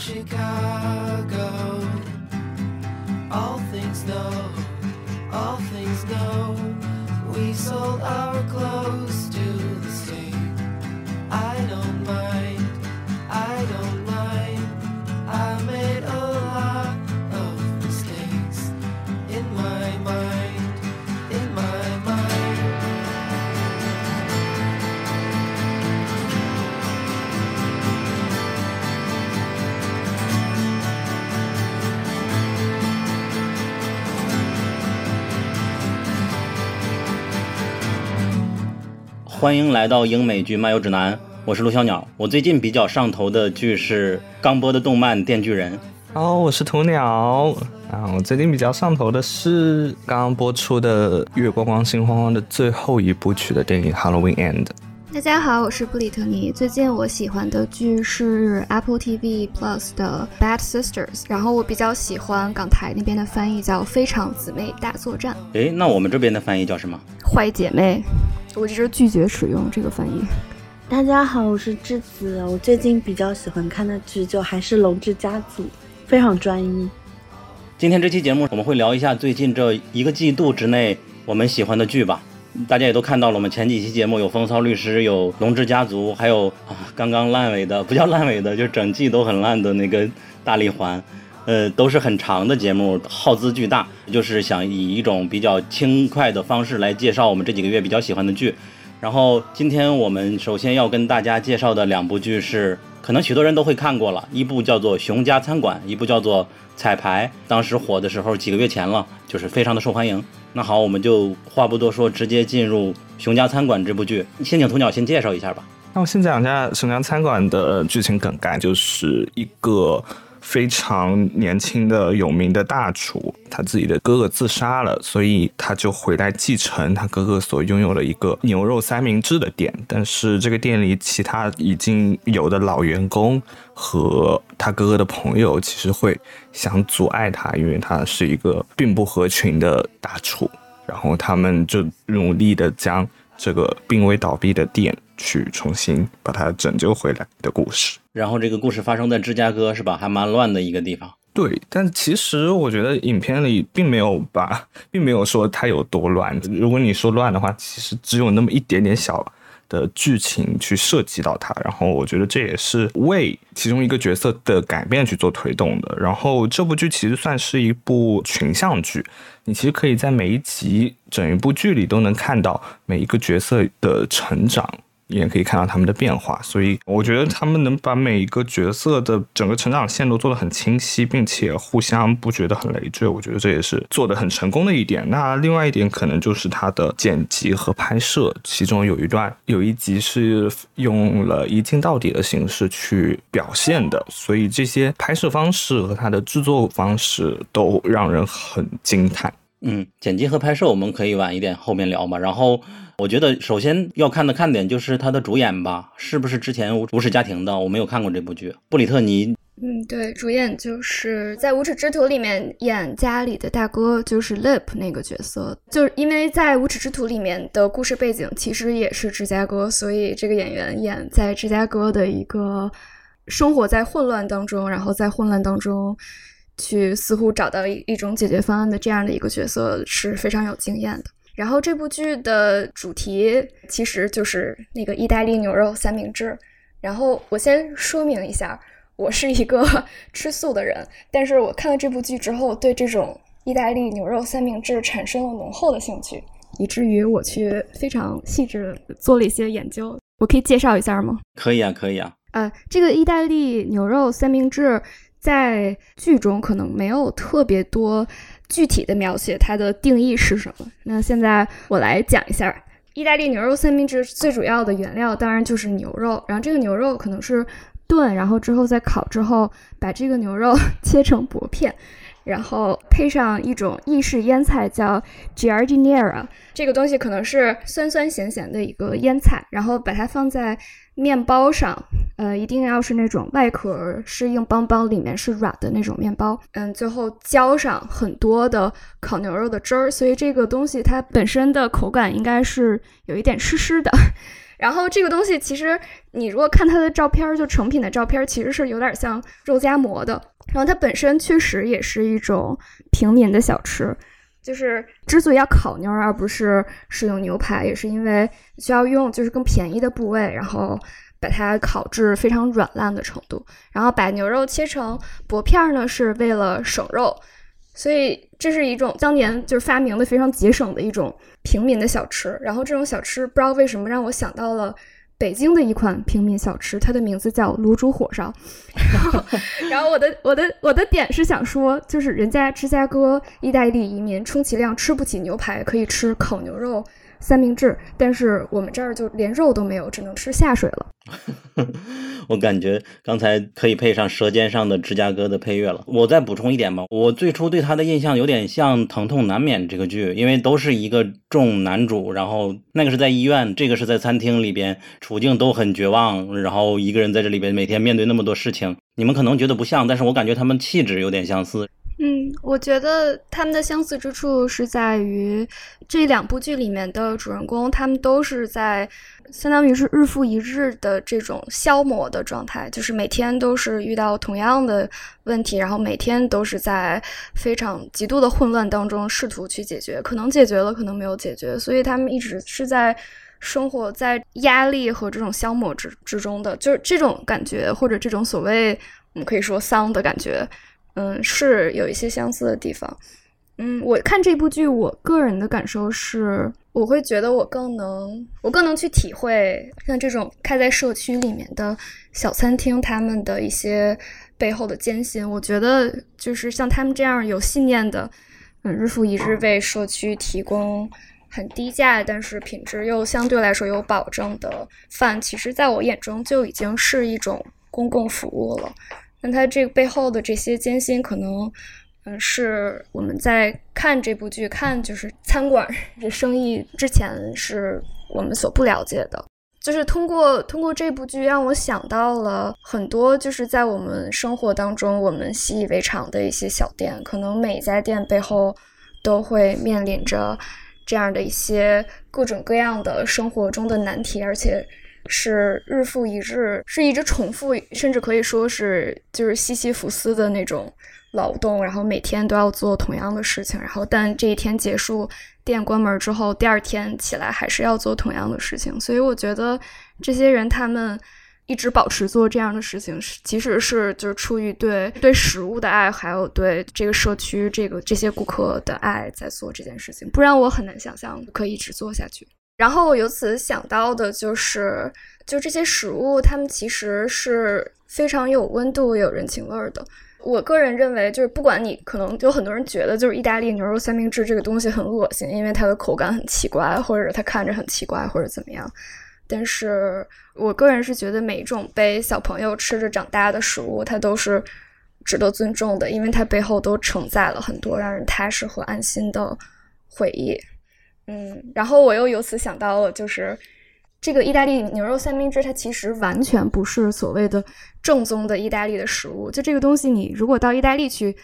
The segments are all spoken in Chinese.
Chicago. 欢迎来到英美剧漫游指南，我是陆小鸟。我最近比较上头的剧是刚播的动漫《电锯人》。哦，我是鸵鸟啊！我最近比较上头的是刚刚播出的《月光光心慌慌》的最后一部曲的电影《Halloween End》。大家好，我是布里特尼。最近我喜欢的剧是 Apple TV Plus 的《Bad Sisters》，然后我比较喜欢港台那边的翻译叫《非常姊妹大作战》，诶，那我们这边的翻译叫什么？坏姐妹。我一直拒绝使用这个翻译。大家好，我是智子。我最近比较喜欢看的剧就还是《龙之家族》，非常专一。今天这期节目我们会聊一下最近这一个季度之内我们喜欢的剧吧。大家也都看到了，我们前几期节目有《风骚律师》，有《龙之家族》，还有啊刚刚烂尾的，不叫烂尾的，就整季都很烂的那个《大力环》。呃，都是很长的节目，耗资巨大，就是想以一种比较轻快的方式来介绍我们这几个月比较喜欢的剧。然后今天我们首先要跟大家介绍的两部剧是，可能许多人都会看过了，一部叫做《熊家餐馆》，一部叫做《彩排》。当时火的时候几个月前了，就是非常的受欢迎。那好，我们就话不多说，直接进入《熊家餐馆》这部剧。先请鸵鸟先介绍一下吧。那我先讲一下《熊家餐馆》的剧情梗概，就是一个。非常年轻的有名的大厨，他自己的哥哥自杀了，所以他就回来继承他哥哥所拥有的一个牛肉三明治的店。但是这个店里其他已经有的老员工和他哥哥的朋友，其实会想阻碍他，因为他是一个并不合群的大厨。然后他们就努力的将这个濒危倒闭的店去重新把它拯救回来的故事。然后这个故事发生在芝加哥，是吧？还蛮乱的一个地方。对，但其实我觉得影片里并没有把，并没有说它有多乱。如果你说乱的话，其实只有那么一点点小的剧情去涉及到它。然后我觉得这也是为其中一个角色的改变去做推动的。然后这部剧其实算是一部群像剧，你其实可以在每一集整一部剧里都能看到每一个角色的成长。也可以看到他们的变化，所以我觉得他们能把每一个角色的整个成长线都做得很清晰，并且互相不觉得很累赘，我觉得这也是做得很成功的一点。那另外一点可能就是它的剪辑和拍摄，其中有一段有一集是用了一镜到底的形式去表现的，所以这些拍摄方式和它的制作方式都让人很惊叹。嗯，剪辑和拍摄我们可以晚一点后面聊嘛，然后。我觉得首先要看的看点就是他的主演吧，是不是之前无无耻家庭的？我没有看过这部剧。布里特尼，嗯，对，主演就是在《无耻之徒》里面演家里的大哥，就是 Lip 那个角色。就是因为在《无耻之徒》里面的故事背景其实也是芝加哥，所以这个演员演在芝加哥的一个生活在混乱当中，然后在混乱当中去似乎找到一一种解决方案的这样的一个角色是非常有经验的。然后这部剧的主题其实就是那个意大利牛肉三明治。然后我先说明一下，我是一个 吃素的人，但是我看了这部剧之后，对这种意大利牛肉三明治产生了浓厚的兴趣，以至于我去非常细致做了一些研究。我可以介绍一下吗？可以啊，可以啊。呃，这个意大利牛肉三明治在剧中可能没有特别多。具体的描写它的定义是什么？那现在我来讲一下，意大利牛肉三明治最主要的原料当然就是牛肉，然后这个牛肉可能是炖，然后之后再烤之后，把这个牛肉 切成薄片，然后配上一种意式腌菜叫 g i a r d i n e r a 这个东西可能是酸酸咸咸的一个腌菜，然后把它放在。面包上，呃，一定要是那种外壳是硬邦邦，里面是软的那种面包。嗯，最后浇上很多的烤牛肉的汁儿，所以这个东西它本身的口感应该是有一点湿湿的。然后这个东西其实你如果看它的照片，就成品的照片，其实是有点像肉夹馍的。然后它本身确实也是一种平民的小吃，就是之所以要烤牛而不是使用牛排，也是因为需要用就是更便宜的部位，然后把它烤至非常软烂的程度，然后把牛肉切成薄片呢，是为了省肉。所以这是一种当年就是发明的非常节省的一种平民的小吃。然后这种小吃不知道为什么让我想到了北京的一款平民小吃，它的名字叫卤煮火烧。然后，然后我的我的我的点是想说，就是人家芝加哥意大利移民充其量吃不起牛排，可以吃烤牛肉三明治，但是我们这儿就连肉都没有，只能吃下水了。我感觉刚才可以配上《舌尖上的芝加哥》的配乐了。我再补充一点吧，我最初对他的印象有点像《疼痛难免》这个剧，因为都是一个重男主，然后那个是在医院，这个是在餐厅里边，处境都很绝望，然后一个人在这里边每天面对那么多事情。你们可能觉得不像，但是我感觉他们气质有点相似。嗯，我觉得他们的相似之处是在于这两部剧里面的主人公，他们都是在。相当于是日复一日的这种消磨的状态，就是每天都是遇到同样的问题，然后每天都是在非常极度的混乱当中试图去解决，可能解决了，可能没有解决，所以他们一直是在生活在压力和这种消磨之之中的，就是这种感觉或者这种所谓我们可以说丧的感觉，嗯，是有一些相似的地方。嗯，我看这部剧，我个人的感受是。我会觉得我更能，我更能去体会像这种开在社区里面的小餐厅，他们的一些背后的艰辛。我觉得就是像他们这样有信念的，嗯，日复一日为社区提供很低价，但是品质又相对来说有保证的饭，其实在我眼中就已经是一种公共服务了。那它这个背后的这些艰辛，可能。嗯，是我们在看这部剧、看就是餐馆这生意之前，是我们所不了解的。就是通过通过这部剧，让我想到了很多，就是在我们生活当中我们习以为常的一些小店，可能每一家店背后都会面临着这样的一些各种各样的生活中的难题，而且是日复一日，是一直重复，甚至可以说是就是西西弗斯的那种。劳动，然后每天都要做同样的事情，然后但这一天结束，店关门之后，第二天起来还是要做同样的事情。所以我觉得这些人他们一直保持做这样的事情，其实是就是出于对对食物的爱，还有对这个社区这个这些顾客的爱在做这件事情。不然我很难想象可以一直做下去。然后我由此想到的就是，就这些食物，他们其实是非常有温度、有人情味的。我个人认为，就是不管你可能有很多人觉得，就是意大利牛肉三明治这个东西很恶心，因为它的口感很奇怪，或者它看着很奇怪，或者怎么样。但是我个人是觉得，每一种被小朋友吃着长大的食物，它都是值得尊重的，因为它背后都承载了很多让人踏实和安心的回忆。嗯，然后我又由此想到了，就是。这个意大利牛肉三明治，它其实完全不是所谓的正宗的意大利的食物。就这个东西，你如果到意大利去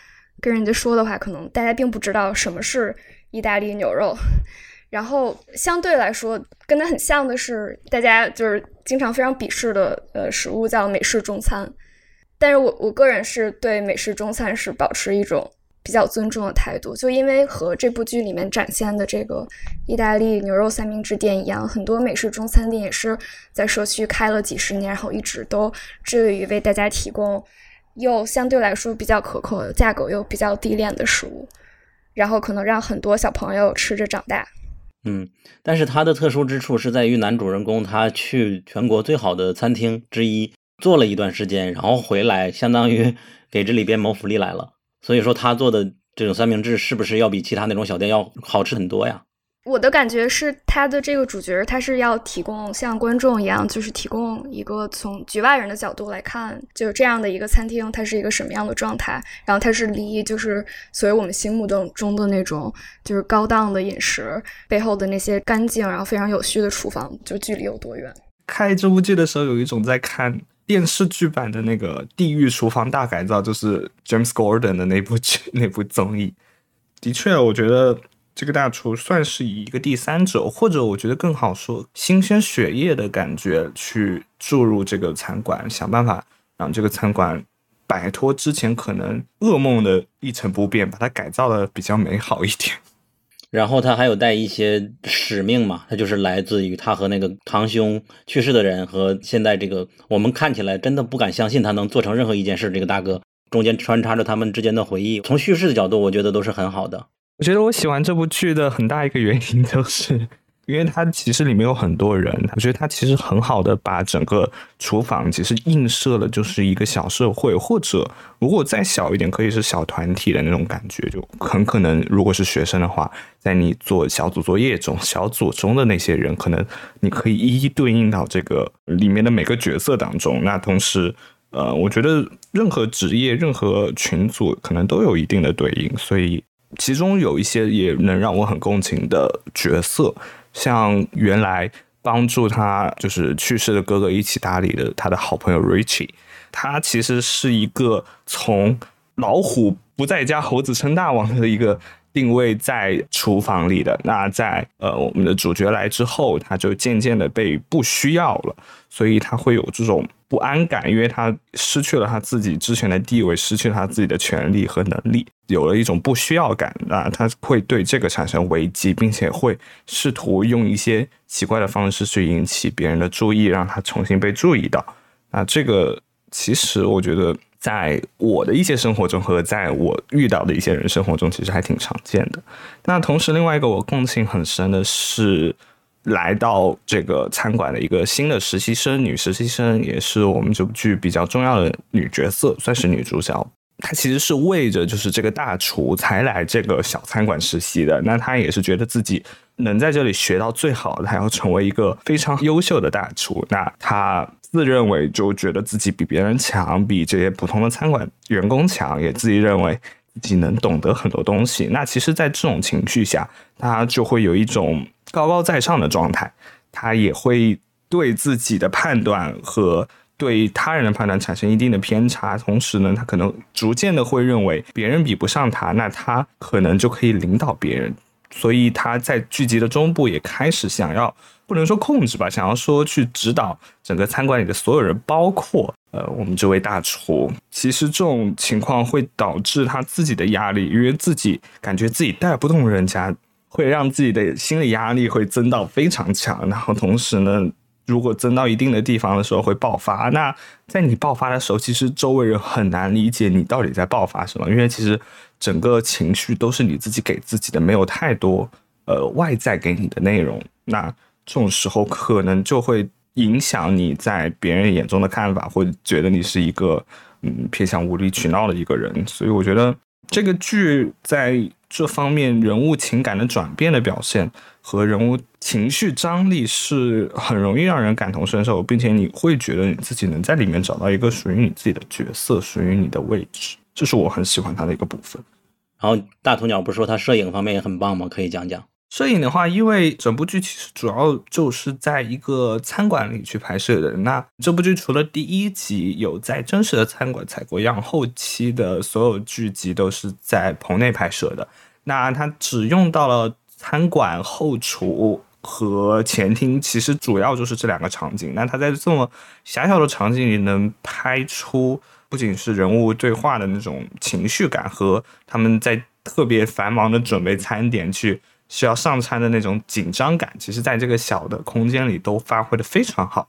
跟人家说的话，可能大家并不知道什么是意大利牛肉。然后相对来说，跟它很像的是，大家就是经常非常鄙视的呃食物叫美式中餐。但是我我个人是对美式中餐是保持一种。比较尊重的态度，就因为和这部剧里面展现的这个意大利牛肉三明治店一样，很多美式中餐店也是在社区开了几十年，然后一直都致力于为大家提供又相对来说比较可口、价格又比较低廉的食物，然后可能让很多小朋友吃着长大。嗯，但是它的特殊之处是在于男主人公他去全国最好的餐厅之一做了一段时间，然后回来，相当于给这里边谋福利来了。所以说他做的这种三明治是不是要比其他那种小店要好吃很多呀？我的感觉是他的这个主角他是要提供像观众一样，就是提供一个从局外人的角度来看，就这样的一个餐厅，它是一个什么样的状态？然后它是离就是所谓我们心目中中的那种就是高档的饮食背后的那些干净然后非常有序的厨房，就距离有多远？看这部剧的时候，有一种在看。电视剧版的那个《地狱厨房大改造》就是 James Gordon 的那部剧 那部综艺，的确，我觉得这个大厨算是以一个第三者，或者我觉得更好说，新鲜血液的感觉去注入这个餐馆，想办法让这个餐馆摆脱之前可能噩梦的一成不变，把它改造的比较美好一点。然后他还有带一些使命嘛，他就是来自于他和那个堂兄去世的人，和现在这个我们看起来真的不敢相信他能做成任何一件事。这个大哥中间穿插着他们之间的回忆，从叙事的角度，我觉得都是很好的。我觉得我喜欢这部剧的很大一个原因就是。因为它其实里面有很多人，我觉得它其实很好的把整个厨房其实映射了，就是一个小社会，或者如果再小一点，可以是小团体的那种感觉，就很可能如果是学生的话，在你做小组作业中，小组中的那些人，可能你可以一一对应到这个里面的每个角色当中。那同时，呃，我觉得任何职业、任何群组可能都有一定的对应，所以其中有一些也能让我很共情的角色。像原来帮助他就是去世的哥哥一起打理的他的好朋友 Richie，他其实是一个从老虎不在家猴子称大王的一个定位在厨房里的。那在呃我们的主角来之后，他就渐渐的被不需要了，所以他会有这种。不安感，因为他失去了他自己之前的地位，失去了他自己的权利和能力，有了一种不需要感啊，他会对这个产生危机，并且会试图用一些奇怪的方式去引起别人的注意，让他重新被注意到。那这个其实我觉得，在我的一些生活中和在我遇到的一些人生活中，其实还挺常见的。那同时，另外一个我共情很深的是。来到这个餐馆的一个新的实习生，女实习生也是我们这部剧比较重要的女角色，算是女主角。她其实是为着就是这个大厨才来这个小餐馆实习的。那她也是觉得自己能在这里学到最好的，还要成为一个非常优秀的大厨。那他自认为就觉得自己比别人强，比这些普通的餐馆员工强，也自己认为自己能懂得很多东西。那其实，在这种情绪下，他就会有一种。高高在上的状态，他也会对自己的判断和对他人的判断产生一定的偏差。同时呢，他可能逐渐的会认为别人比不上他，那他可能就可以领导别人。所以他在剧集的中部也开始想要，不能说控制吧，想要说去指导整个餐馆里的所有人，包括呃我们这位大厨。其实这种情况会导致他自己的压力，因为自己感觉自己带不动人家。会让自己的心理压力会增到非常强，然后同时呢，如果增到一定的地方的时候会爆发。那在你爆发的时候，其实周围人很难理解你到底在爆发什么，因为其实整个情绪都是你自己给自己的，没有太多呃外在给你的内容。那这种时候可能就会影响你在别人眼中的看法，或者觉得你是一个嗯偏向无理取闹的一个人。所以我觉得这个剧在。这方面人物情感的转变的表现和人物情绪张力是很容易让人感同身受，并且你会觉得你自己能在里面找到一个属于你自己的角色，属于你的位置，这是我很喜欢他的一个部分。然后大头鸟不是说他摄影方面也很棒吗？可以讲讲。摄影的话，因为整部剧其实主要就是在一个餐馆里去拍摄的。那这部剧除了第一集有在真实的餐馆采过样，后期的所有剧集都是在棚内拍摄的。那它只用到了餐馆后厨和前厅，其实主要就是这两个场景。那它在这么狭小的场景里，能拍出不仅是人物对话的那种情绪感，和他们在特别繁忙的准备餐点去。需要上餐的那种紧张感，其实在这个小的空间里都发挥的非常好。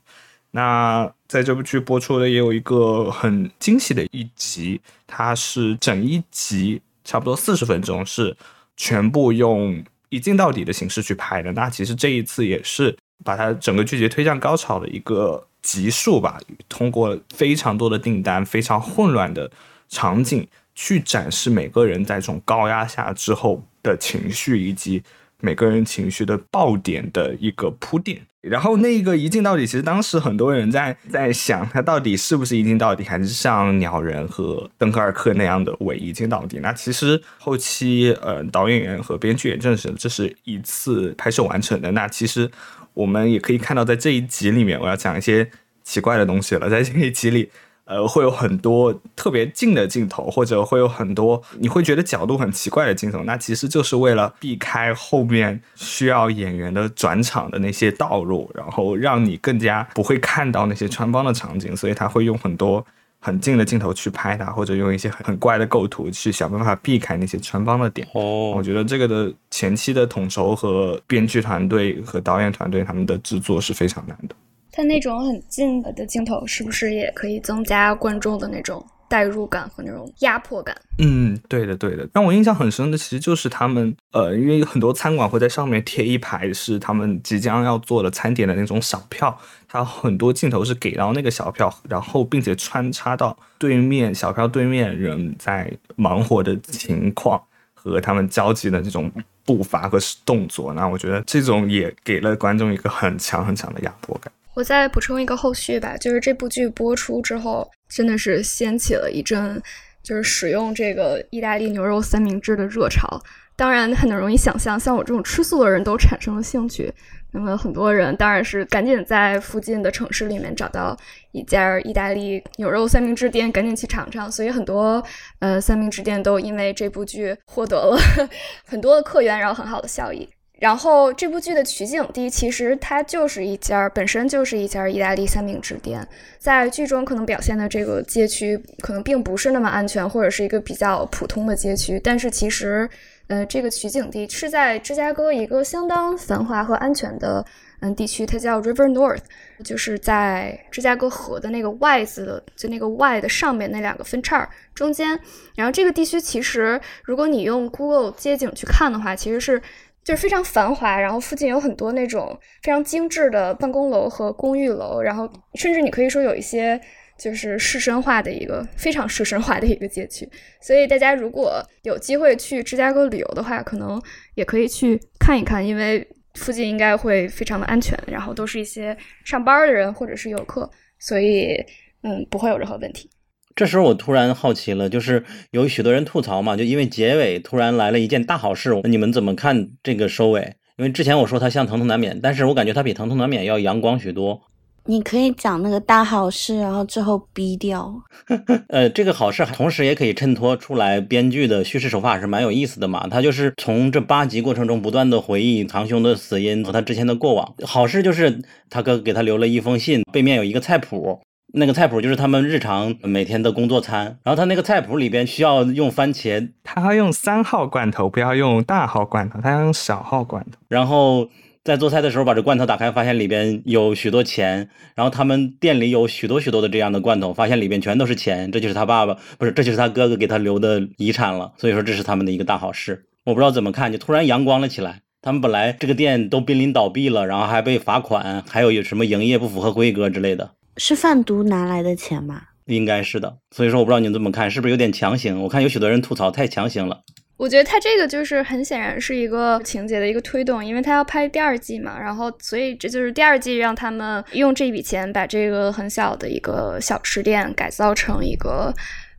那在这部剧播出的也有一个很惊喜的一集，它是整一集差不多四十分钟，是全部用一镜到底的形式去拍的。那其实这一次也是把它整个剧集推向高潮的一个集数吧，通过非常多的订单、非常混乱的场景去展示每个人在这种高压下之后。的情绪以及每个人情绪的爆点的一个铺垫，然后那个一镜到底，其实当时很多人在在想，他到底是不是一镜到底，还是像鸟人和登克尔克那样的伪一镜到底？那其实后期呃导演员和编剧也证实，这是一次拍摄完成的。那其实我们也可以看到，在这一集里面，我要讲一些奇怪的东西了，在这一集里。呃，会有很多特别近的镜头，或者会有很多你会觉得角度很奇怪的镜头，那其实就是为了避开后面需要演员的转场的那些道路，然后让你更加不会看到那些穿帮的场景，所以他会用很多很近的镜头去拍它，或者用一些很很怪的构图去想办法避开那些穿帮的点。哦我哦，觉得这个的前期的统筹和编剧团队和导演团队他们的制作是非常难的。它那种很近的镜头，是不是也可以增加观众的那种代入感和那种压迫感？嗯，对的，对的。让我印象很深的，其实就是他们，呃，因为很多餐馆会在上面贴一排是他们即将要做的餐点的那种小票，它很多镜头是给到那个小票，然后并且穿插到对面小票对面人在忙活的情况和他们交集的这种步伐和动作。那我觉得这种也给了观众一个很强很强的压迫感。我再补充一个后续吧，就是这部剧播出之后，真的是掀起了一阵就是使用这个意大利牛肉三明治的热潮。当然，很容易想象，像我这种吃素的人都产生了兴趣。那么很多人当然是赶紧在附近的城市里面找到一家意大利牛肉三明治店，赶紧去尝尝。所以很多呃三明治店都因为这部剧获得了 很多的客源，然后很好的效益。然后这部剧的取景地其实它就是一家本身就是一家意大利三明治店，在剧中可能表现的这个街区可能并不是那么安全，或者是一个比较普通的街区，但是其实，呃，这个取景地是在芝加哥一个相当繁华和安全的嗯地区，它叫 River North，就是在芝加哥河的那个 Y 字的，就那个 Y 的上面那两个分叉中间。然后这个地区其实，如果你用 Google 街景去看的话，其实是。就是非常繁华，然后附近有很多那种非常精致的办公楼和公寓楼，然后甚至你可以说有一些就是市绅化的一个非常市绅化的一个街区。所以大家如果有机会去芝加哥旅游的话，可能也可以去看一看，因为附近应该会非常的安全，然后都是一些上班的人或者是游客，所以嗯不会有任何问题。这时候我突然好奇了，就是有许多人吐槽嘛，就因为结尾突然来了一件大好事，你们怎么看这个收尾？因为之前我说它像《疼痛难免》，但是我感觉它比《疼痛难免》要阳光许多。你可以讲那个大好事，然后之后逼掉。呃，这个好事同时也可以衬托出来编剧的叙事手法是蛮有意思的嘛。他就是从这八集过程中不断的回忆堂兄的死因和他之前的过往。好事就是他哥给他留了一封信，背面有一个菜谱。那个菜谱就是他们日常每天的工作餐，然后他那个菜谱里边需要用番茄，他要用三号罐头，不要用大号罐头，他要用小号罐头。然后在做菜的时候把这罐头打开，发现里边有许多钱，然后他们店里有许多许多的这样的罐头，发现里边全都是钱，这就是他爸爸不是，这就是他哥哥给他留的遗产了，所以说这是他们的一个大好事。我不知道怎么看，就突然阳光了起来。他们本来这个店都濒临倒闭了，然后还被罚款，还有有什么营业不符合规格之类的。是贩毒拿来的钱吗？应该是的，所以说我不知道你们怎么看，是不是有点强行？我看有许多人吐槽太强行了。我觉得他这个就是很显然是一个情节的一个推动，因为他要拍第二季嘛，然后所以这就是第二季让他们用这笔钱把这个很小的一个小吃店改造成一个，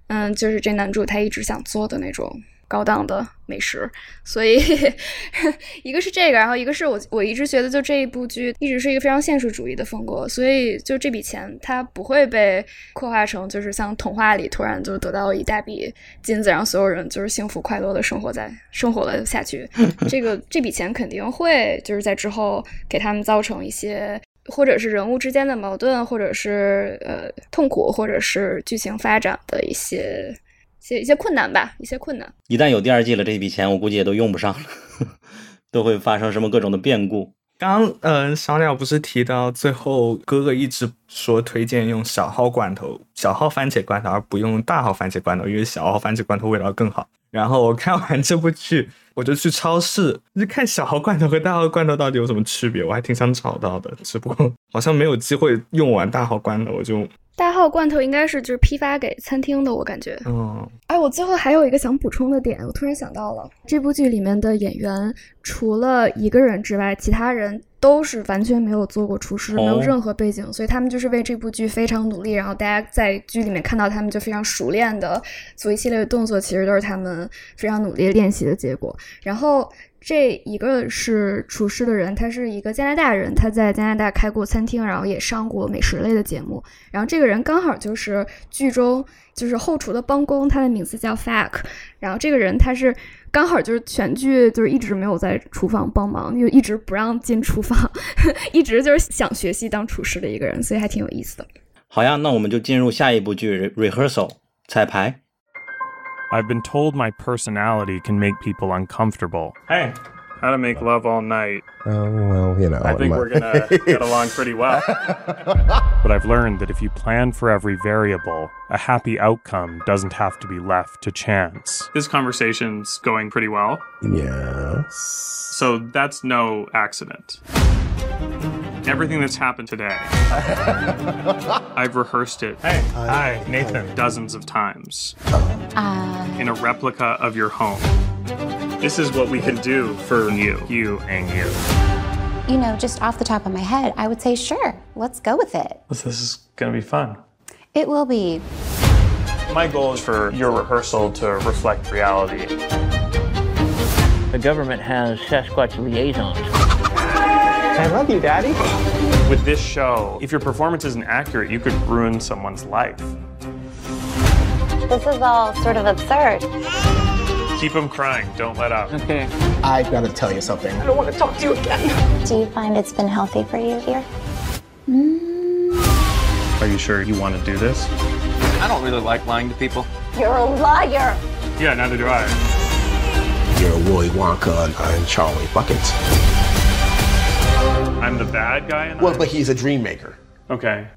嗯，就是这男主他一直想做的那种高档的美食，所以 一个是这个，然后一个是我我一直觉得就这一部剧一直是一个非常现实主义的风格，所以就这笔钱它不会被刻画成就是像童话里突然就得到一大笔金子，让所有人就是幸福快乐的生活在生活了下去。这个这笔钱肯定会就是在之后给他们造成一些。或者是人物之间的矛盾，或者是呃痛苦，或者是剧情发展的一些。一些一些困难吧，一些困难。一旦有第二季了，这笔钱我估计也都用不上了，都会发生什么各种的变故。刚刚嗯，小鸟不是提到最后哥哥一直说推荐用小号罐头、小号番茄罐头，而不用大号番茄罐头，因为小号番茄罐头味道更好。然后我看完这部剧，我就去超市就看小号罐头和大号罐头到底有什么区别，我还挺想找到的，只不过好像没有机会用完大号罐头，我就。大号罐头应该是就是批发给餐厅的，我感觉。嗯，哎，我最后还有一个想补充的点，我突然想到了，这部剧里面的演员除了一个人之外，其他人都是完全没有做过厨师，没有任何背景，所以他们就是为这部剧非常努力。然后大家在剧里面看到他们就非常熟练的做一系列的动作，其实都是他们非常努力练习的结果。然后这一个是厨师的人，他是一个加拿大人，他在加拿大开过餐厅，然后也上过美食类的节目。然后这个人刚好就是剧中就是后厨的帮工，他的名字叫 Fack。然后这个人他是刚好就是全剧就是一直没有在厨房帮忙，就一直不让进厨房，一直就是想学习当厨师的一个人，所以还挺有意思的。好呀，那我们就进入下一部剧 rehearsal 彩排。I've been told my personality can make people uncomfortable. Hey, how to make love all night. Oh, well, you know. I think my- we're gonna get along pretty well. but I've learned that if you plan for every variable, a happy outcome doesn't have to be left to chance. This conversation's going pretty well, Yes. so that's no accident. Everything that's happened today, I've rehearsed it. Hey, hi, Nathan. Dozens of times uh, in a replica of your home. This is what we can do for you, you, and you. You know, just off the top of my head, I would say, sure, let's go with it. This is gonna be fun. It will be. My goal is for your rehearsal to reflect reality. The government has Sasquatch liaisons. I love you, Daddy. With this show, if your performance isn't accurate, you could ruin someone's life. This is all sort of absurd. Keep them crying, don't let up. Okay. I've gotta tell you something. I don't want to talk to you again. Do you find it's been healthy for you here? Mm. Are you sure you want to do this? I don't really like lying to people. You're a liar. Yeah, neither do I. You're Willy Wonka and I'm Charlie Buckets. I'm the bad guy in Well, that? but he's a dream maker. Okay.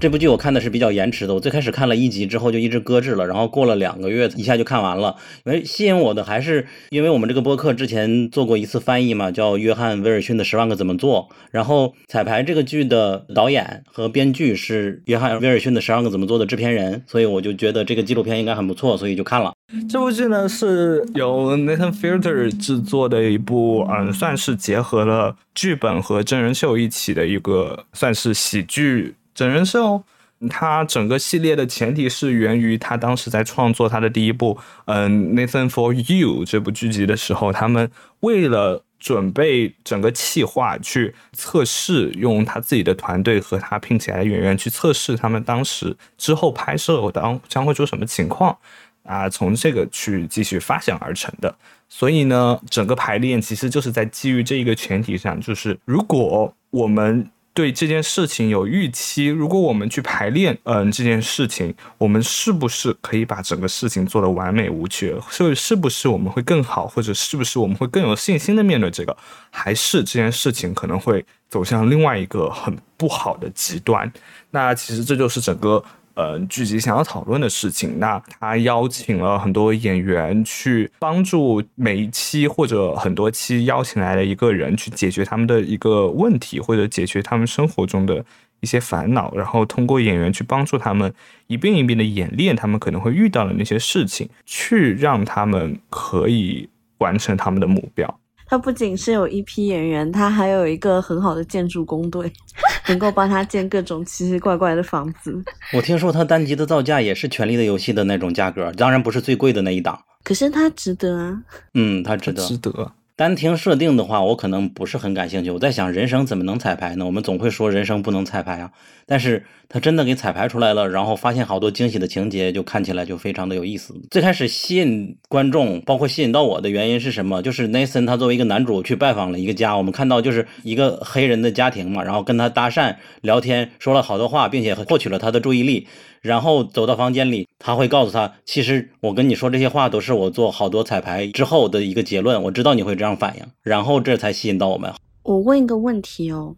这部剧我看的是比较延迟的，我最开始看了一集之后就一直搁置了，然后过了两个月一下就看完了。因为吸引我的还是因为我们这个播客之前做过一次翻译嘛，叫约翰威尔逊的《十万个怎么做》，然后彩排这个剧的导演和编剧是约翰威尔逊的《十万个怎么做》的制片人，所以我就觉得这个纪录片应该很不错，所以就看了。这部剧呢是由 Nathan Fielder 制作的一部，嗯，算是结合了剧本和真人秀一起的一个，算是喜剧真人秀。它整个系列的前提是源于他当时在创作他的第一部，嗯，《Nathan for You》这部剧集的时候，他们为了准备整个企划去测试，用他自己的团队和他聘请来的演员去测试他们当时之后拍摄当将会出什么情况。啊，从这个去继续发想而成的。所以呢，整个排练其实就是在基于这一个前提上，就是如果我们对这件事情有预期，如果我们去排练，嗯，这件事情，我们是不是可以把整个事情做得完美无缺？是是不是我们会更好，或者是不是我们会更有信心的面对这个？还是这件事情可能会走向另外一个很不好的极端？那其实这就是整个。呃，剧集想要讨论的事情，那他邀请了很多演员去帮助每一期或者很多期邀请来的一个人去解决他们的一个问题，或者解决他们生活中的一些烦恼，然后通过演员去帮助他们一遍一遍的演练他们可能会遇到的那些事情，去让他们可以完成他们的目标。他不仅是有一批演员，他还有一个很好的建筑工队，能够帮他建各种奇奇怪怪的房子。我听说他单集的造价也是《权力的游戏》的那种价格，当然不是最贵的那一档。可是他值得啊！嗯，他值得。值得。单听设定的话，我可能不是很感兴趣。我在想，人生怎么能彩排呢？我们总会说人生不能彩排啊，但是他真的给彩排出来了，然后发现好多惊喜的情节，就看起来就非常的有意思。最开始吸引观众，包括吸引到我的原因是什么？就是 Nathan 他作为一个男主去拜访了一个家，我们看到就是一个黑人的家庭嘛，然后跟他搭讪聊天，说了好多话，并且获取了他的注意力。然后走到房间里，他会告诉他，其实我跟你说这些话都是我做好多彩排之后的一个结论。我知道你会这样这样反应，然后这才吸引到我们。我问一个问题哦，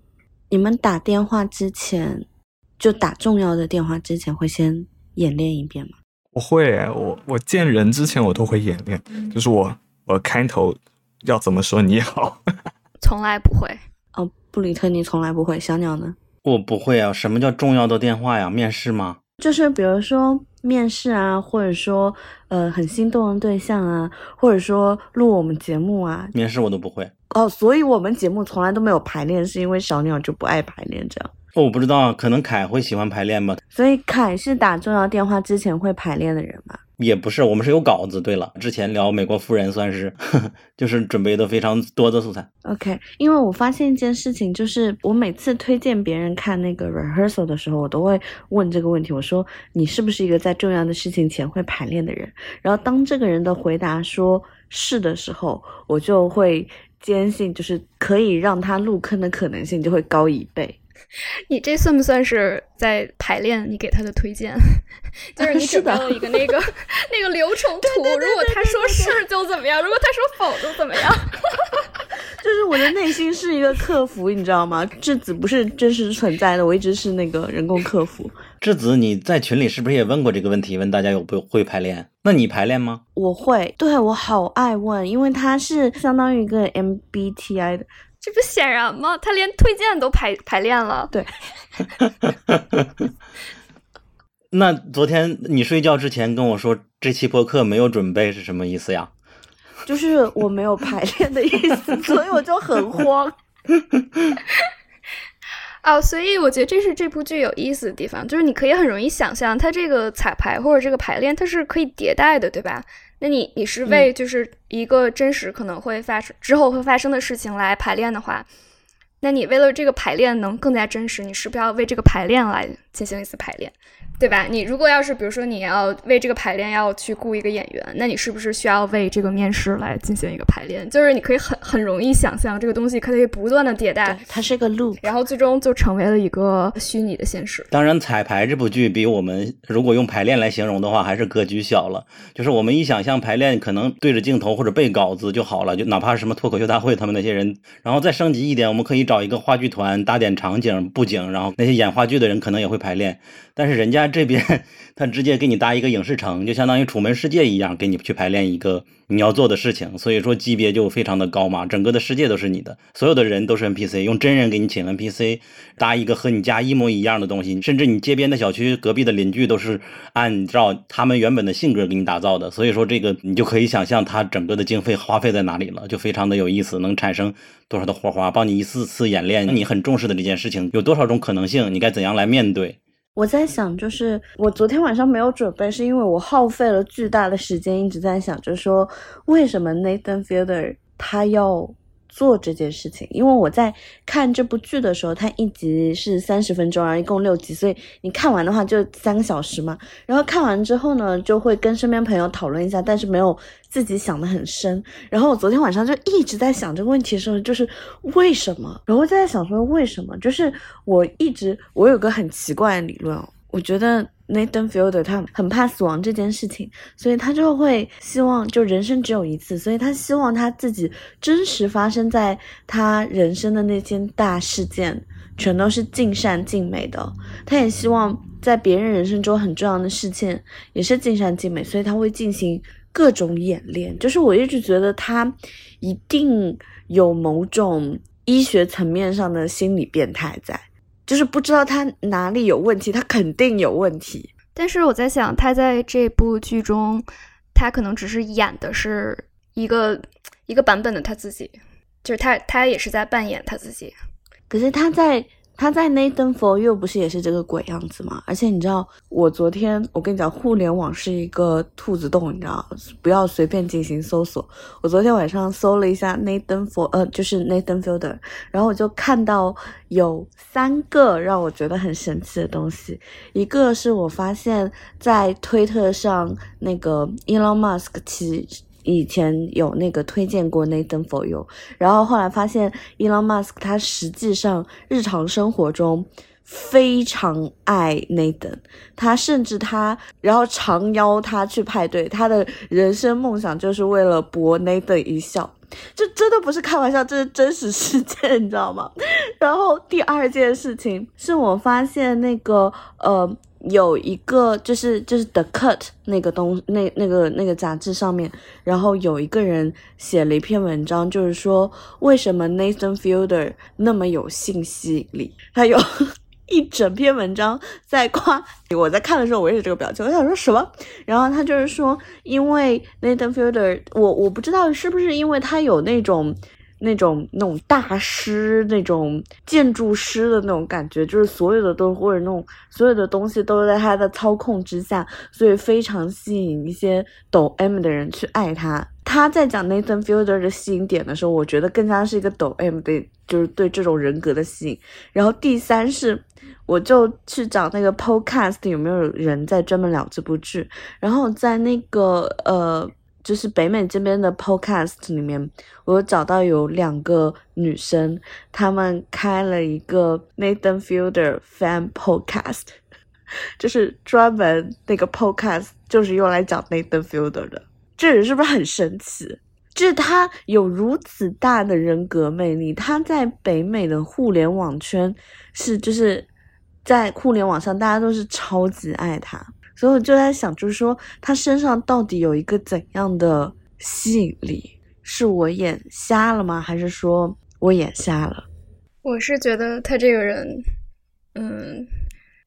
你们打电话之前，就打重要的电话之前，会先演练一遍吗？我会，我我见人之前我都会演练，就是我我开头要怎么说你好，从来不会。哦，布里特，你从来不会，小鸟呢？我不会啊，什么叫重要的电话呀？面试吗？就是比如说面试啊，或者说呃很心动的对象啊，或者说录我们节目啊。面试我都不会。哦，所以我们节目从来都没有排练，是因为小鸟就不爱排练这样。哦，我不知道，可能凯会喜欢排练吧。所以凯是打重要电话之前会排练的人吗？也不是，我们是有稿子。对了，之前聊美国夫人算是 就是准备的非常多的素材。OK，因为我发现一件事情，就是我每次推荐别人看那个 rehearsal 的时候，我都会问这个问题：我说你是不是一个在重要的事情前会排练的人？然后当这个人的回答说是的时候，我就会坚信，就是可以让他入坑的可能性就会高一倍。你这算不算是在排练你给他的推荐？就是你准备了一个那个 那个流程图，如果他说是就怎么样，如果他说否就怎么样。就是我的内心是一个客服，你知道吗？质子不是真实存在的，我一直是那个人工客服。质子，你在群里是不是也问过这个问题？问大家有不会排练？那你排练吗？我会，对我好爱问，因为他是相当于一个 MBTI 的。这不显然吗？他连推荐都排排练了。对。那昨天你睡觉之前跟我说这期播客没有准备是什么意思呀？就是我没有排练的意思，所以我就很慌。哦，所以我觉得这是这部剧有意思的地方，就是你可以很容易想象它这个彩排或者这个排练它是可以迭代的，对吧？那你你是为就是一个真实可能会发生之后会发生的事情来排练的话，那你为了这个排练能更加真实，你是不是要为这个排练来进行一次排练？对吧？你如果要是比如说你要为这个排练要去雇一个演员，那你是不是需要为这个面试来进行一个排练？就是你可以很很容易想象这个东西可以不断的迭代，它是个 loop，然后最终就成为了一个虚拟的现实。当然，彩排这部剧比我们如果用排练来形容的话，还是格局小了。就是我们一想象排练，可能对着镜头或者背稿子就好了，就哪怕是什么脱口秀大会，他们那些人，然后再升级一点，我们可以找一个话剧团搭点场景布景，然后那些演话剧的人可能也会排练。但是人家这边，他直接给你搭一个影视城，就相当于楚门世界一样，给你去排练一个你要做的事情，所以说级别就非常的高嘛。整个的世界都是你的，所有的人都是 NPC，用真人给你请 NPC 搭一个和你家一模一样的东西，甚至你街边的小区隔壁的邻居都是按照他们原本的性格给你打造的。所以说这个你就可以想象它整个的经费花费在哪里了，就非常的有意思，能产生多少的火花，帮你一次次演练你很重视的这件事情有多少种可能性，你该怎样来面对。我在想，就是我昨天晚上没有准备，是因为我耗费了巨大的时间，一直在想，就是说为什么 Nathan Fielder 他要。做这件事情，因为我在看这部剧的时候，它一集是三十分钟，然后一共六集，所以你看完的话就三个小时嘛。然后看完之后呢，就会跟身边朋友讨论一下，但是没有自己想的很深。然后我昨天晚上就一直在想这个问题的时候，就是为什么？然后在想说为什么？就是我一直我有个很奇怪的理论，我觉得。Nathan Fielder 他很怕死亡这件事情，所以他就会希望就人生只有一次，所以他希望他自己真实发生在他人生的那件大事件全都是尽善尽美的。他也希望在别人人生中很重要的事件也是尽善尽美，所以他会进行各种演练。就是我一直觉得他一定有某种医学层面上的心理变态在。就是不知道他哪里有问题，他肯定有问题。但是我在想，他在这部剧中，他可能只是演的是一个一个版本的他自己，就是他他也是在扮演他自己。可是他在。他在 Nathan for You 不是也是这个鬼样子吗？而且你知道，我昨天我跟你讲，互联网是一个兔子洞，你知道，不要随便进行搜索。我昨天晚上搜了一下 Nathan for 呃，就是 Nathan Fielder，然后我就看到有三个让我觉得很神奇的东西。一个是我发现，在推特上那个 Elon Musk 其以前有那个推荐过 Nathan for You，然后后来发现 Elon Musk 他实际上日常生活中非常爱 Nathan，他甚至他然后常邀他去派对，他的人生梦想就是为了博 Nathan 一笑，这真的不是开玩笑，这是真实事件，你知道吗？然后第二件事情是我发现那个呃。有一个就是就是 The Cut 那个东那那个那个杂志上面，然后有一个人写了一篇文章，就是说为什么 Nathan Fielder 那么有性吸引力。他有 一整篇文章在夸，我在看的时候我也是这个表情，我想说什么？然后他就是说，因为 Nathan Fielder，我我不知道是不是因为他有那种那种那种大师、那种建筑师的那种感觉，就是所有的都或者那种所有的东西都在他的操控之下，所以非常吸引一些抖 M 的人去爱他。他在讲 Nathan Fielder 的吸引点的时候，我觉得更加是一个抖 M 的，就是对这种人格的吸引。然后第三是，我就去找那个 Podcast 有没有人在专门聊这部剧，然后在那个呃。就是北美这边的 podcast 里面，我找到有两个女生，她们开了一个 Nathan Fielder fan podcast，就是专门那个 podcast 就是用来讲 Nathan Fielder 的。这人是不是很神奇？就是他有如此大的人格魅力，他在北美的互联网圈是就是在互联网上大家都是超级爱他。所以我就在想，就是说他身上到底有一个怎样的吸引力？是我眼瞎了吗？还是说我眼瞎了？我是觉得他这个人，嗯，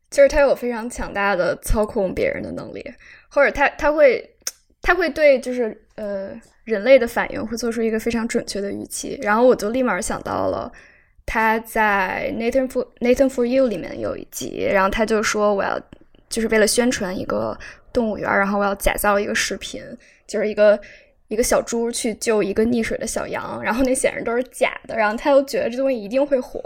就是他有非常强大的操控别人的能力，或者他他会他会对就是呃人类的反应会做出一个非常准确的预期。然后我就立马想到了他在 Nathan for Nathan for You 里面有一集，然后他就说我要。就是为了宣传一个动物园，然后我要假造一个视频，就是一个一个小猪去救一个溺水的小羊，然后那显然都是假的，然后他又觉得这东西一定会火，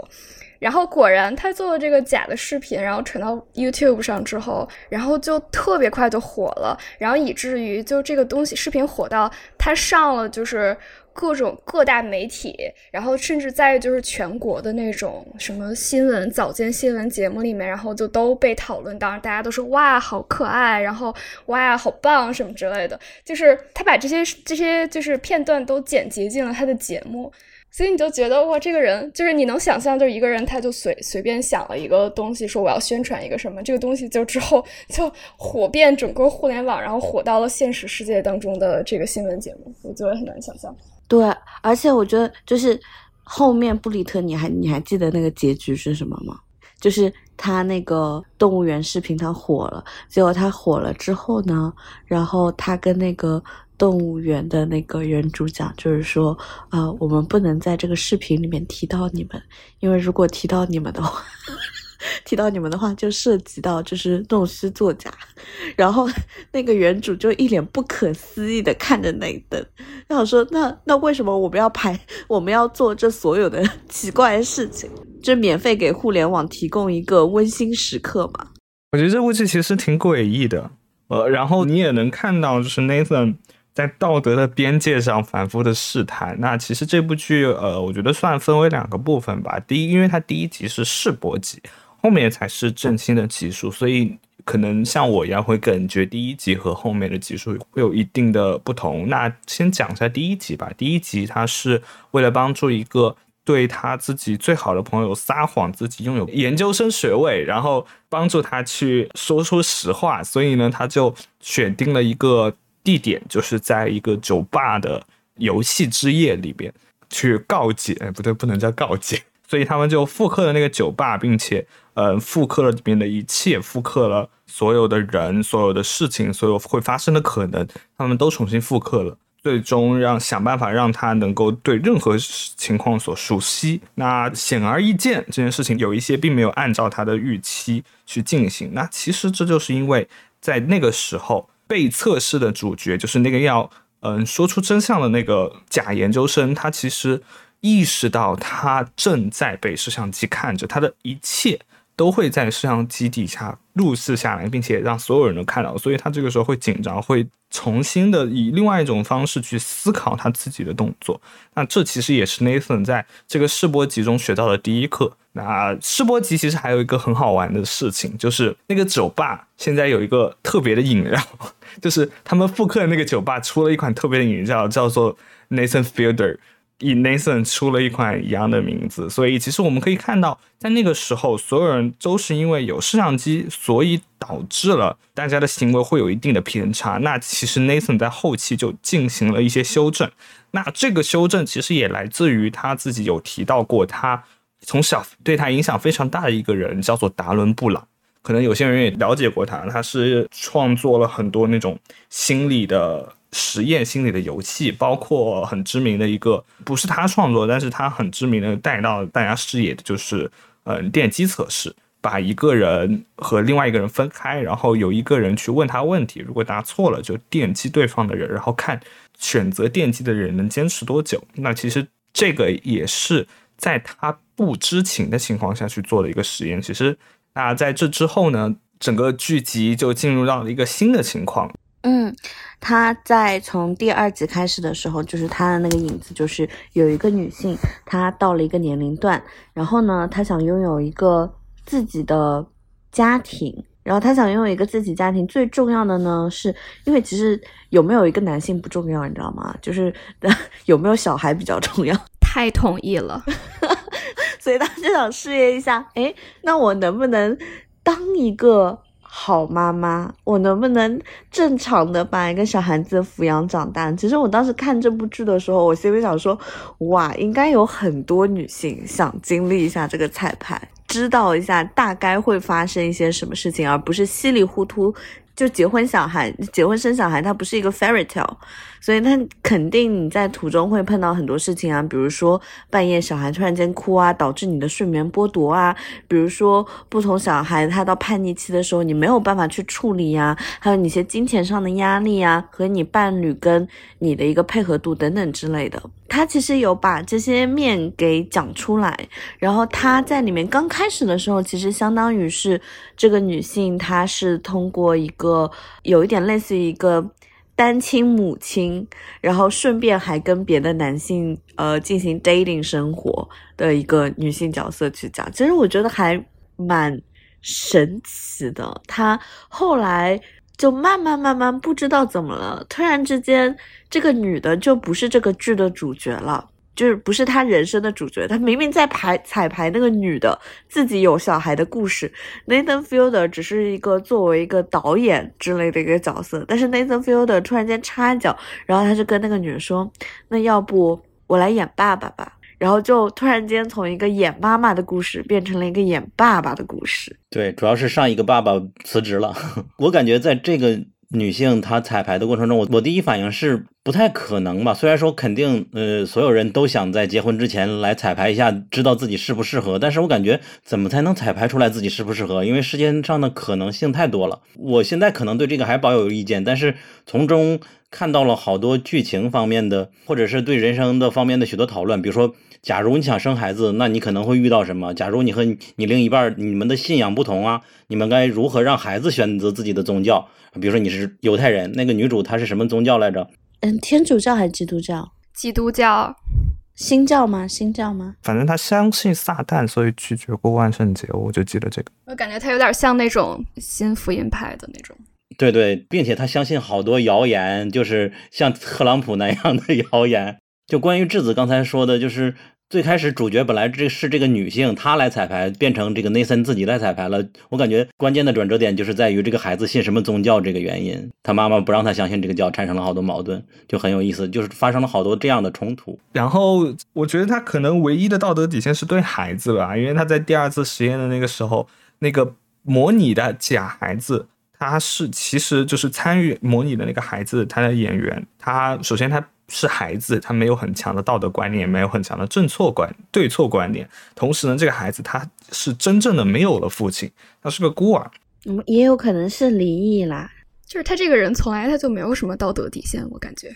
然后果然他做了这个假的视频，然后传到 YouTube 上之后，然后就特别快就火了，然后以至于就这个东西视频火到他上了就是。各种各大媒体，然后甚至在就是全国的那种什么新闻早间新闻节目里面，然后就都被讨论到，大家都说哇好可爱，然后哇好棒什么之类的。就是他把这些这些就是片段都剪辑进了他的节目，所以你就觉得哇这个人就是你能想象，就是一个人他就随随便想了一个东西，说我要宣传一个什么，这个东西就之后就火遍整个互联网，然后火到了现实世界当中的这个新闻节目，我觉得很难想象。对，而且我觉得就是后面布里特，你还你还记得那个结局是什么吗？就是他那个动物园视频他火了，结果他火了之后呢，然后他跟那个动物园的那个原主讲，就是说，呃，我们不能在这个视频里面提到你们，因为如果提到你们的话。提到你们的话，就涉及到就是弄虚作假，然后那个原主就一脸不可思议的看着那一灯，然后说：“那那为什么我们要拍，我们要做这所有的 奇怪的事情？就免费给互联网提供一个温馨时刻嘛？”我觉得这部剧其实挺诡异的，呃，然后你也能看到，就是 Nathan 在道德的边界上反复的试探。那其实这部剧，呃，我觉得算分为两个部分吧。第一，因为它第一集是试播集。后面才是正新的集数，所以可能像我一样会感觉第一集和后面的集数会有一定的不同。那先讲一下第一集吧。第一集他是为了帮助一个对他自己最好的朋友撒谎，自己拥有研究生学位，然后帮助他去说出实话，所以呢，他就选定了一个地点，就是在一个酒吧的游戏之夜里边去告解。不对，不能叫告解。所以他们就复刻了那个酒吧，并且。呃，复刻了里面的一切，复刻了所有的人、所有的事情、所有会发生的可能，他们都重新复刻了，最终让想办法让他能够对任何情况所熟悉。那显而易见，这件事情有一些并没有按照他的预期去进行。那其实这就是因为在那个时候被测试的主角，就是那个要嗯说出真相的那个假研究生，他其实意识到他正在被摄像机看着，他的一切。都会在摄像机底下录制下来，并且让所有人都看到，所以他这个时候会紧张，会重新的以另外一种方式去思考他自己的动作。那这其实也是 Nathan 在这个试播集中学到的第一课。那试播集其实还有一个很好玩的事情，就是那个酒吧现在有一个特别的饮料，就是他们复刻的那个酒吧出了一款特别的饮料，叫做 Nathan Fielder。以 Nathan 出了一款一样的名字，所以其实我们可以看到，在那个时候，所有人都是因为有摄像机，所以导致了大家的行为会有一定的偏差。那其实 Nathan 在后期就进行了一些修正。那这个修正其实也来自于他自己有提到过，他从小对他影响非常大的一个人叫做达伦布朗。可能有些人也了解过他，他是创作了很多那种心理的。实验心理的游戏，包括很知名的一个，不是他创作，但是他很知名的带到大家视野的就是，嗯，电击测试，把一个人和另外一个人分开，然后有一个人去问他问题，如果答错了就电击对方的人，然后看选择电击的人能坚持多久。那其实这个也是在他不知情的情况下去做的一个实验。其实，那在这之后呢，整个剧集就进入到了一个新的情况。嗯，他在从第二集开始的时候，就是他的那个影子，就是有一个女性，她到了一个年龄段，然后呢，她想拥有一个自己的家庭，然后她想拥有一个自己家庭，最重要的呢，是因为其实有没有一个男性不重要，你知道吗？就是 有没有小孩比较重要。太同意了，所以他就想试验一下，哎，那我能不能当一个？好妈妈，我能不能正常的把一个小孩子抚养长大？其实我当时看这部剧的时候，我心里想说，哇，应该有很多女性想经历一下这个彩排，知道一下大概会发生一些什么事情，而不是稀里糊涂。就结婚小孩，结婚生小孩，它不是一个 fairy tale，所以它肯定你在途中会碰到很多事情啊，比如说半夜小孩突然间哭啊，导致你的睡眠剥夺啊，比如说不同小孩他到叛逆期的时候，你没有办法去处理呀，还有你些金钱上的压力啊，和你伴侣跟你的一个配合度等等之类的。他其实有把这些面给讲出来，然后他在里面刚开始的时候，其实相当于是这个女性，她是通过一个有一点类似于一个单亲母亲，然后顺便还跟别的男性呃进行 dating 生活的一个女性角色去讲，其实我觉得还蛮神奇的。她后来。就慢慢慢慢不知道怎么了，突然之间，这个女的就不是这个剧的主角了，就是不是他人生的主角。他明明在排彩排那个女的自己有小孩的故事，Nathan Fielder 只是一个作为一个导演之类的一个角色，但是 Nathan Fielder 突然间插脚，然后他就跟那个女的说：“那要不我来演爸爸吧。”然后就突然间从一个演妈妈的故事变成了一个演爸爸的故事。对，主要是上一个爸爸辞职了。我感觉在这个女性她彩排的过程中，我我第一反应是不太可能吧。虽然说肯定，呃，所有人都想在结婚之前来彩排一下，知道自己适不适合。但是我感觉怎么才能彩排出来自己适不适合？因为世界上的可能性太多了。我现在可能对这个还保有意见，但是从中看到了好多剧情方面的，或者是对人生的方面的许多讨论，比如说。假如你想生孩子，那你可能会遇到什么？假如你和你另一半你们的信仰不同啊，你们该如何让孩子选择自己的宗教？比如说你是犹太人，那个女主她是什么宗教来着？嗯，天主教还是基督教？基督教，新教吗？新教吗？反正他相信撒旦，所以拒绝过万圣节。我就记得这个。我感觉他有点像那种新福音派的那种。对对，并且他相信好多谣言，就是像特朗普那样的 谣言。就关于质子刚才说的，就是。最开始主角本来这是这个女性，她来彩排，变成这个内森自己来彩排了。我感觉关键的转折点就是在于这个孩子信什么宗教这个原因，他妈妈不让他相信这个教，产生了好多矛盾，就很有意思，就是发生了好多这样的冲突。然后我觉得他可能唯一的道德底线是对孩子吧，因为他在第二次实验的那个时候，那个模拟的假孩子，他是其实就是参与模拟的那个孩子，他的演员，他首先他。是孩子，他没有很强的道德观念，没有很强的正错观、对错观念。同时呢，这个孩子他是真正的没有了父亲，他是个孤儿。嗯，也有可能是离异啦。就是他这个人从来他就没有什么道德底线，我感觉。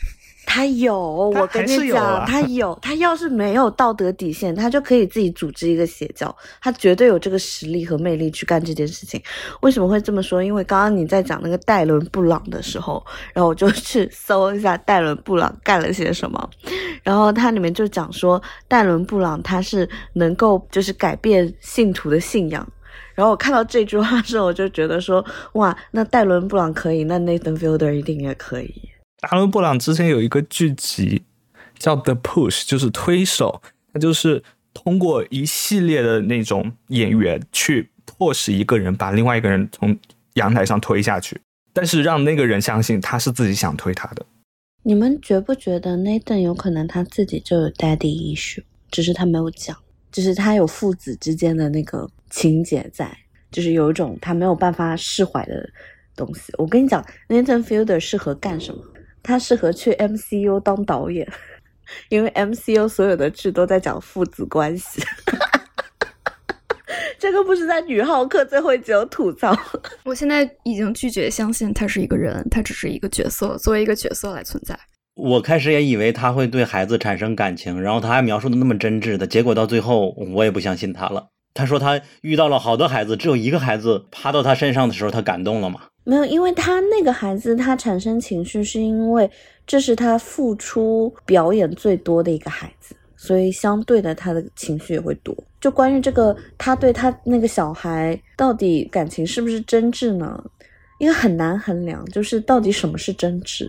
他有，我跟你讲，他有。他要是没有道德底线，他就可以自己组织一个邪教，他绝对有这个实力和魅力去干这件事情。为什么会这么说？因为刚刚你在讲那个戴伦布朗的时候，然后我就去搜一下戴伦布朗干了些什么，然后它里面就讲说，戴伦布朗他是能够就是改变信徒的信仰。然后我看到这句话的时候，我就觉得说，哇，那戴伦布朗可以，那 Nathan Fielder 一定也可以。达伦布朗之前有一个剧集叫《The Push》，就是推手，他就是通过一系列的那种演员去迫使一个人把另外一个人从阳台上推下去，但是让那个人相信他是自己想推他的。你们觉不觉得 Nathan 有可能他自己就有 Daddy issue，只是他没有讲，就是他有父子之间的那个情节在，就是有一种他没有办法释怀的东西。我跟你讲，Nathan Fielder 适合干什么？他适合去 MCU 当导演，因为 MCU 所有的剧都在讲父子关系。这个不是在女浩克最后一集有吐槽。我现在已经拒绝相信他是一个人，他只是一个角色，作为一个角色来存在。我开始也以为他会对孩子产生感情，然后他还描述的那么真挚的，结果到最后我也不相信他了。他说他遇到了好多孩子，只有一个孩子趴到他身上的时候，他感动了吗？没有，因为他那个孩子他产生情绪，是因为这是他付出表演最多的一个孩子，所以相对的他的情绪也会多。就关于这个，他对他那个小孩到底感情是不是真挚呢？因为很难衡量，就是到底什么是真挚。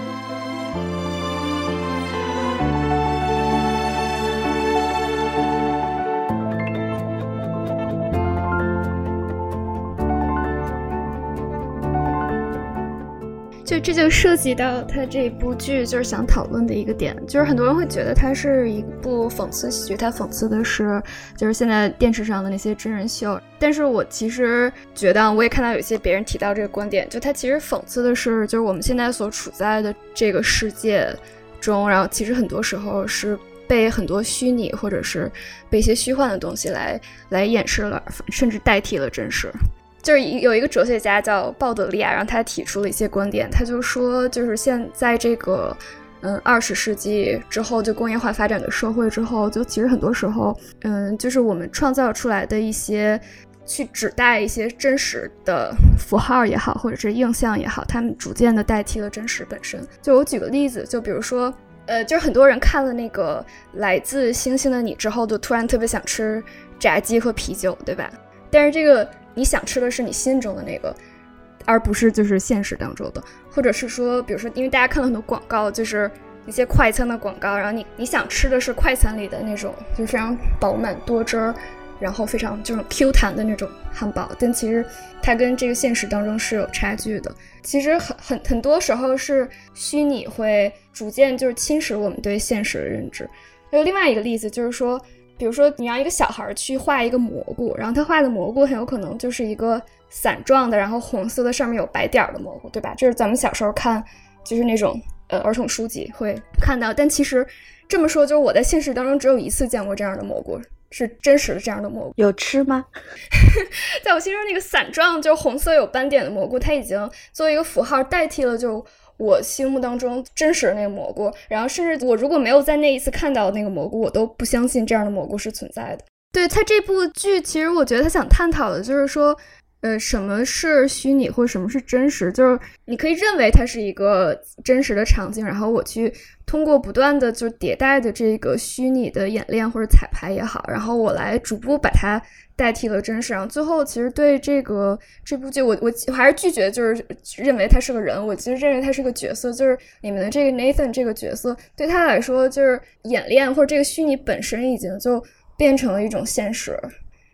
这就涉及到他这部剧就是想讨论的一个点，就是很多人会觉得它是一部讽刺喜剧，它讽刺的是就是现在电视上的那些真人秀。但是我其实觉得，我也看到有些别人提到这个观点，就它其实讽刺的是就是我们现在所处在的这个世界中，然后其实很多时候是被很多虚拟或者是被一些虚幻的东西来来掩饰了，甚至代替了真实。就是有一个哲学家叫鲍德利亚，然后他提出了一些观点，他就说，就是现在这个，嗯，二十世纪之后，就工业化发展的社会之后，就其实很多时候，嗯，就是我们创造出来的一些去指代一些真实的符号也好，或者是印象也好，他们逐渐的代替了真实本身。就我举个例子，就比如说，呃，就是很多人看了那个《来自星星的你》之后，就突然特别想吃炸鸡和啤酒，对吧？但是这个。你想吃的是你心中的那个，而不是就是现实当中的，或者是说，比如说，因为大家看了很多广告，就是一些快餐的广告，然后你你想吃的是快餐里的那种，就非常饱满多汁儿，然后非常这种 Q 弹的那种汉堡，但其实它跟这个现实当中是有差距的。其实很很很多时候是虚拟会逐渐就是侵蚀我们对现实的认知。还有另外一个例子就是说。比如说，你让一个小孩去画一个蘑菇，然后他画的蘑菇很有可能就是一个伞状的，然后红色的，上面有白点儿的蘑菇，对吧？这是咱们小时候看，就是那种呃儿童书籍会看到。但其实这么说，就是我在现实当中只有一次见过这样的蘑菇，是真实的这样的蘑菇。有吃吗？在我心中，那个伞状就红色有斑点的蘑菇，它已经作为一个符号代替了就。我心目当中真实的那个蘑菇，然后甚至我如果没有在那一次看到那个蘑菇，我都不相信这样的蘑菇是存在的。对他这部剧，其实我觉得他想探讨的就是说，呃，什么是虚拟或什么是真实？就是你可以认为它是一个真实的场景，然后我去通过不断的就迭代的这个虚拟的演练或者彩排也好，然后我来逐步把它。代替了真实，然后最后其实对这个这部剧，我我还是拒绝，就是认为他是个人，我其实认为他是个角色，就是里面的这个 Nathan 这个角色，对他来说就是演练或者这个虚拟本身已经就变成了一种现实，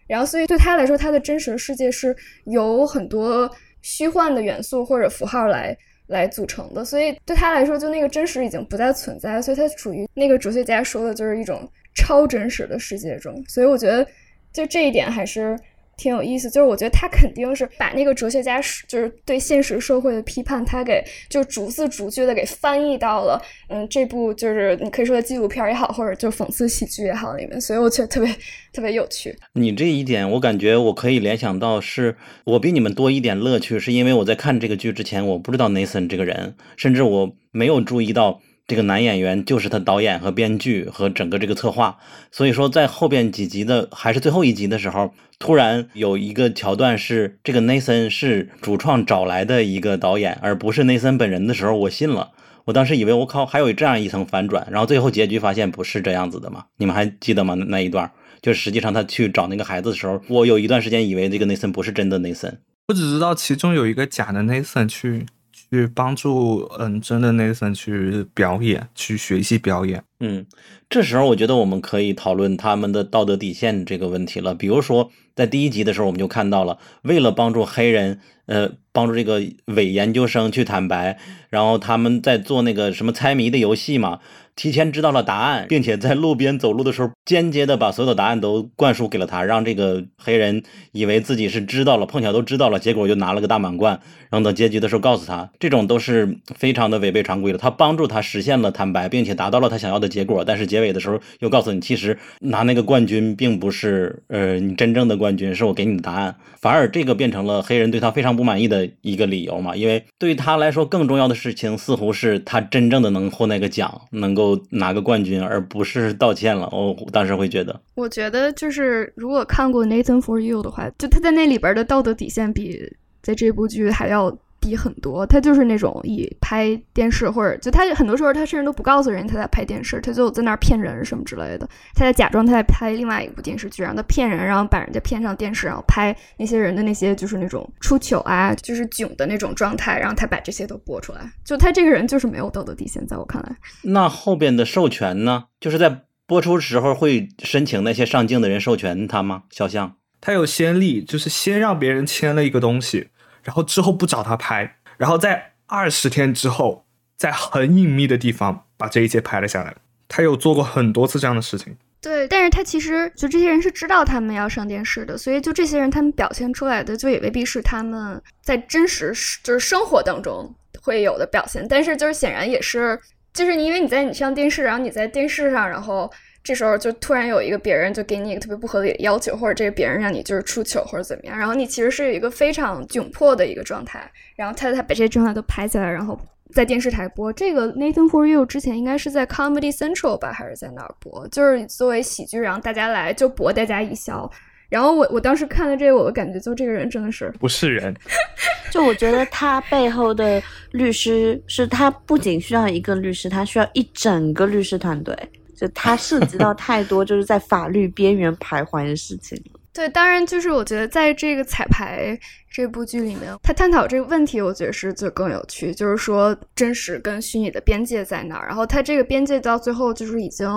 然后所以对他来说，他的真实世界是由很多虚幻的元素或者符号来来组成的，所以对他来说，就那个真实已经不再存在，所以他处于那个哲学家说的就是一种超真实的世界中，所以我觉得。就这一点还是挺有意思，就是我觉得他肯定是把那个哲学家就是对现实社会的批判，他给就逐字逐句的给翻译到了嗯这部就是你可以说纪录片也好，或者就讽刺喜剧也好里面，所以我觉得特别特别有趣。你这一点，我感觉我可以联想到，是我比你们多一点乐趣，是因为我在看这个剧之前，我不知道 Nathan 这个人，甚至我没有注意到。这个男演员就是他导演和编剧和整个这个策划，所以说在后边几集的还是最后一集的时候，突然有一个桥段是这个内森是主创找来的一个导演，而不是内森本人的时候，我信了。我当时以为我靠，还有这样一层反转，然后最后结局发现不是这样子的嘛？你们还记得吗？那一段，就实际上他去找那个孩子的时候，我有一段时间以为这个内森不是真的内森，我只知道其中有一个假的内森去去帮助嗯真的 Nathan 去表演，去学习表演。嗯，这时候我觉得我们可以讨论他们的道德底线这个问题了。比如说，在第一集的时候，我们就看到了，为了帮助黑人。呃，帮助这个伪研究生去坦白，然后他们在做那个什么猜谜的游戏嘛。提前知道了答案，并且在路边走路的时候，间接的把所有的答案都灌输给了他，让这个黑人以为自己是知道了，碰巧都知道了，结果就拿了个大满贯。然后等结局的时候告诉他，这种都是非常的违背常规的。他帮助他实现了坦白，并且达到了他想要的结果，但是结尾的时候又告诉你，其实拿那个冠军并不是呃你真正的冠军，是我给你的答案。反而这个变成了黑人对他非常不满意的一个理由嘛，因为对于他来说，更重要的事情似乎是他真正的能获那个奖，能够。拿个冠军，而不是道歉了。我当时会觉得，我觉得就是如果看过《Nathan for You》的话，就他在那里边的道德底线比在这部剧还要。低很多，他就是那种以拍电视或者就他很多时候他甚至都不告诉人他在拍电视，他就在那儿骗人什么之类的，他在假装他在拍另外一部电视剧，然后他骗人，然后把人家骗上电视，然后拍那些人的那些就是那种出糗啊，就是囧的那种状态，然后他把这些都播出来，就他这个人就是没有道德底线，在我看来。那后边的授权呢？就是在播出时候会申请那些上镜的人授权他吗？肖像他有先例，就是先让别人签了一个东西。然后之后不找他拍，然后在二十天之后，在很隐秘的地方把这一切拍了下来。他有做过很多次这样的事情。对，但是他其实就这些人是知道他们要上电视的，所以就这些人他们表现出来的就也未必是他们在真实就是生活当中会有的表现。但是就是显然也是，就是因为你在你上电视，然后你在电视上，然后。这时候就突然有一个别人就给你一个特别不合理的要求，或者这个别人让你就是出糗或者怎么样，然后你其实是有一个非常窘迫的一个状态，然后他他把这些状态都拍下来，然后在电视台播。这个 Nathan for You 之前应该是在 Comedy Central 吧，还是在哪儿播？就是作为喜剧，然后大家来就博大家一笑。然后我我当时看了这个，我的感觉就这个人真的是不是人。就我觉得他背后的律师是他不仅需要一个律师，他需要一整个律师团队。就它涉及到太多，就是在法律边缘徘徊的事情。对，当然就是我觉得在这个彩排这部剧里面，他探讨这个问题，我觉得是就更有趣。就是说真实跟虚拟的边界在哪儿，然后他这个边界到最后就是已经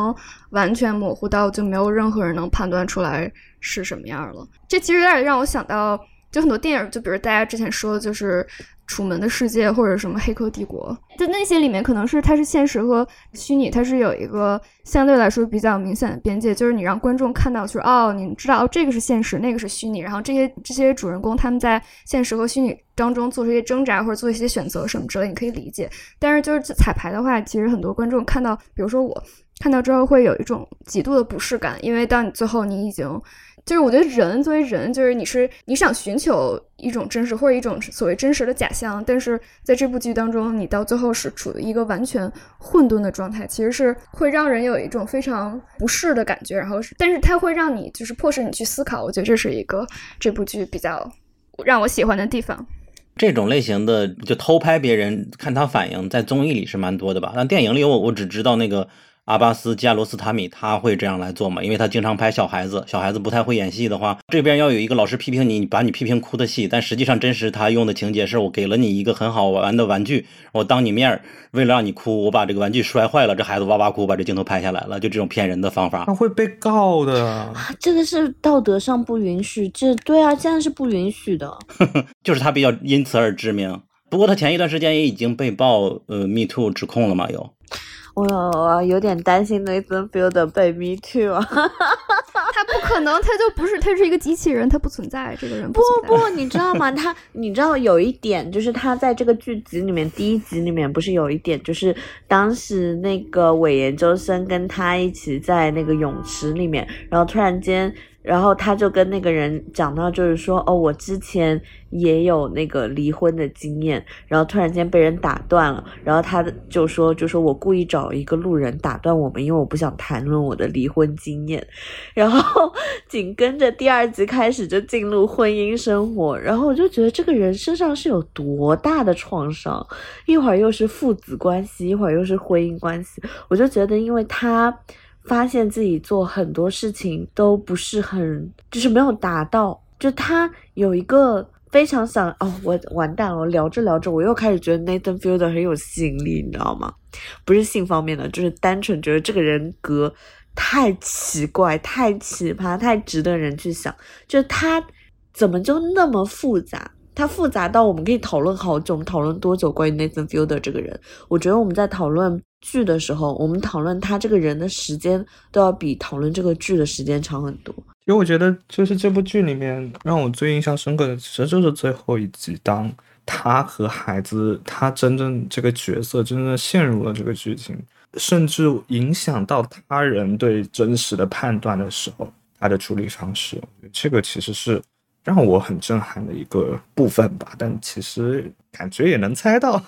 完全模糊到就没有任何人能判断出来是什么样了。这其实有点让我想到，就很多电影，就比如大家之前说的就是。楚门的世界或者什么黑客帝国，就那些里面可能是它是现实和虚拟，它是有一个相对来说比较明显的边界，就是你让观众看到，就是哦，你知道，这个是现实，那个是虚拟，然后这些这些主人公他们在现实和虚拟当中做出一些挣扎或者做一些选择什么之类，你可以理解。但是就是彩排的话，其实很多观众看到，比如说我看到之后会有一种极度的不适感，因为当你最后你已经。就是我觉得人作为人，就是你是你想寻求一种真实或者一种所谓真实的假象，但是在这部剧当中，你到最后是处于一个完全混沌的状态，其实是会让人有一种非常不适的感觉。然后，但是它会让你就是迫使你去思考。我觉得这是一个这部剧比较让我喜欢的地方。这种类型的就偷拍别人看他反应，在综艺里是蛮多的吧？但电影里我我只知道那个。阿巴斯加罗斯塔米他会这样来做吗？因为他经常拍小孩子，小孩子不太会演戏的话，这边要有一个老师批评你，把你批评哭的戏。但实际上，真实他用的情节是我给了你一个很好玩的玩具，我当你面为了让你哭，我把这个玩具摔坏了，这孩子哇哇哭，把这镜头拍下来了，就这种骗人的方法，他会被告的。这个是道德上不允许，这对啊，这样是不允许的。就是他比较因此而知名。不过他前一段时间也已经被曝呃 Me Too 指控了嘛，有。我有点担心 Nathan Fielder 被 Me Too 啊，他不可能，他就不是，他是一个机器人，他不存在，这个人不不，你知道吗？他，你知道有一点，就是他在这个剧集里面，第一集里面不是有一点，就是当时那个伪研究生跟他一起在那个泳池里面，然后突然间然后他就跟那个人讲到，就是说，哦，我之前也有那个离婚的经验，然后突然间被人打断了，然后他就说，就说我故意找一个路人打断我们，因为我不想谈论我的离婚经验。然后 紧跟着第二集开始就进入婚姻生活，然后我就觉得这个人身上是有多大的创伤，一会儿又是父子关系，一会儿又是婚姻关系，我就觉得因为他。发现自己做很多事情都不是很，就是没有达到。就他有一个非常想哦，我完蛋了，聊着聊着我又开始觉得 Nathan Fielder 很有吸引力，你知道吗？不是性方面的，就是单纯觉得这个人格太奇怪、太奇葩、太值得人去想。就他怎么就那么复杂？他复杂到我们可以讨论好久，我们讨论多久？关于 Nathan Fielder 这个人，我觉得我们在讨论。剧的时候，我们讨论他这个人的时间都要比讨论这个剧的时间长很多。因为我觉得，就是这部剧里面让我最印象深刻的，其实就是最后一集，当他和孩子，他真正这个角色真正陷入了这个剧情，甚至影响到他人对真实的判断的时候，他的处理方式，这个其实是让我很震撼的一个部分吧。但其实感觉也能猜到。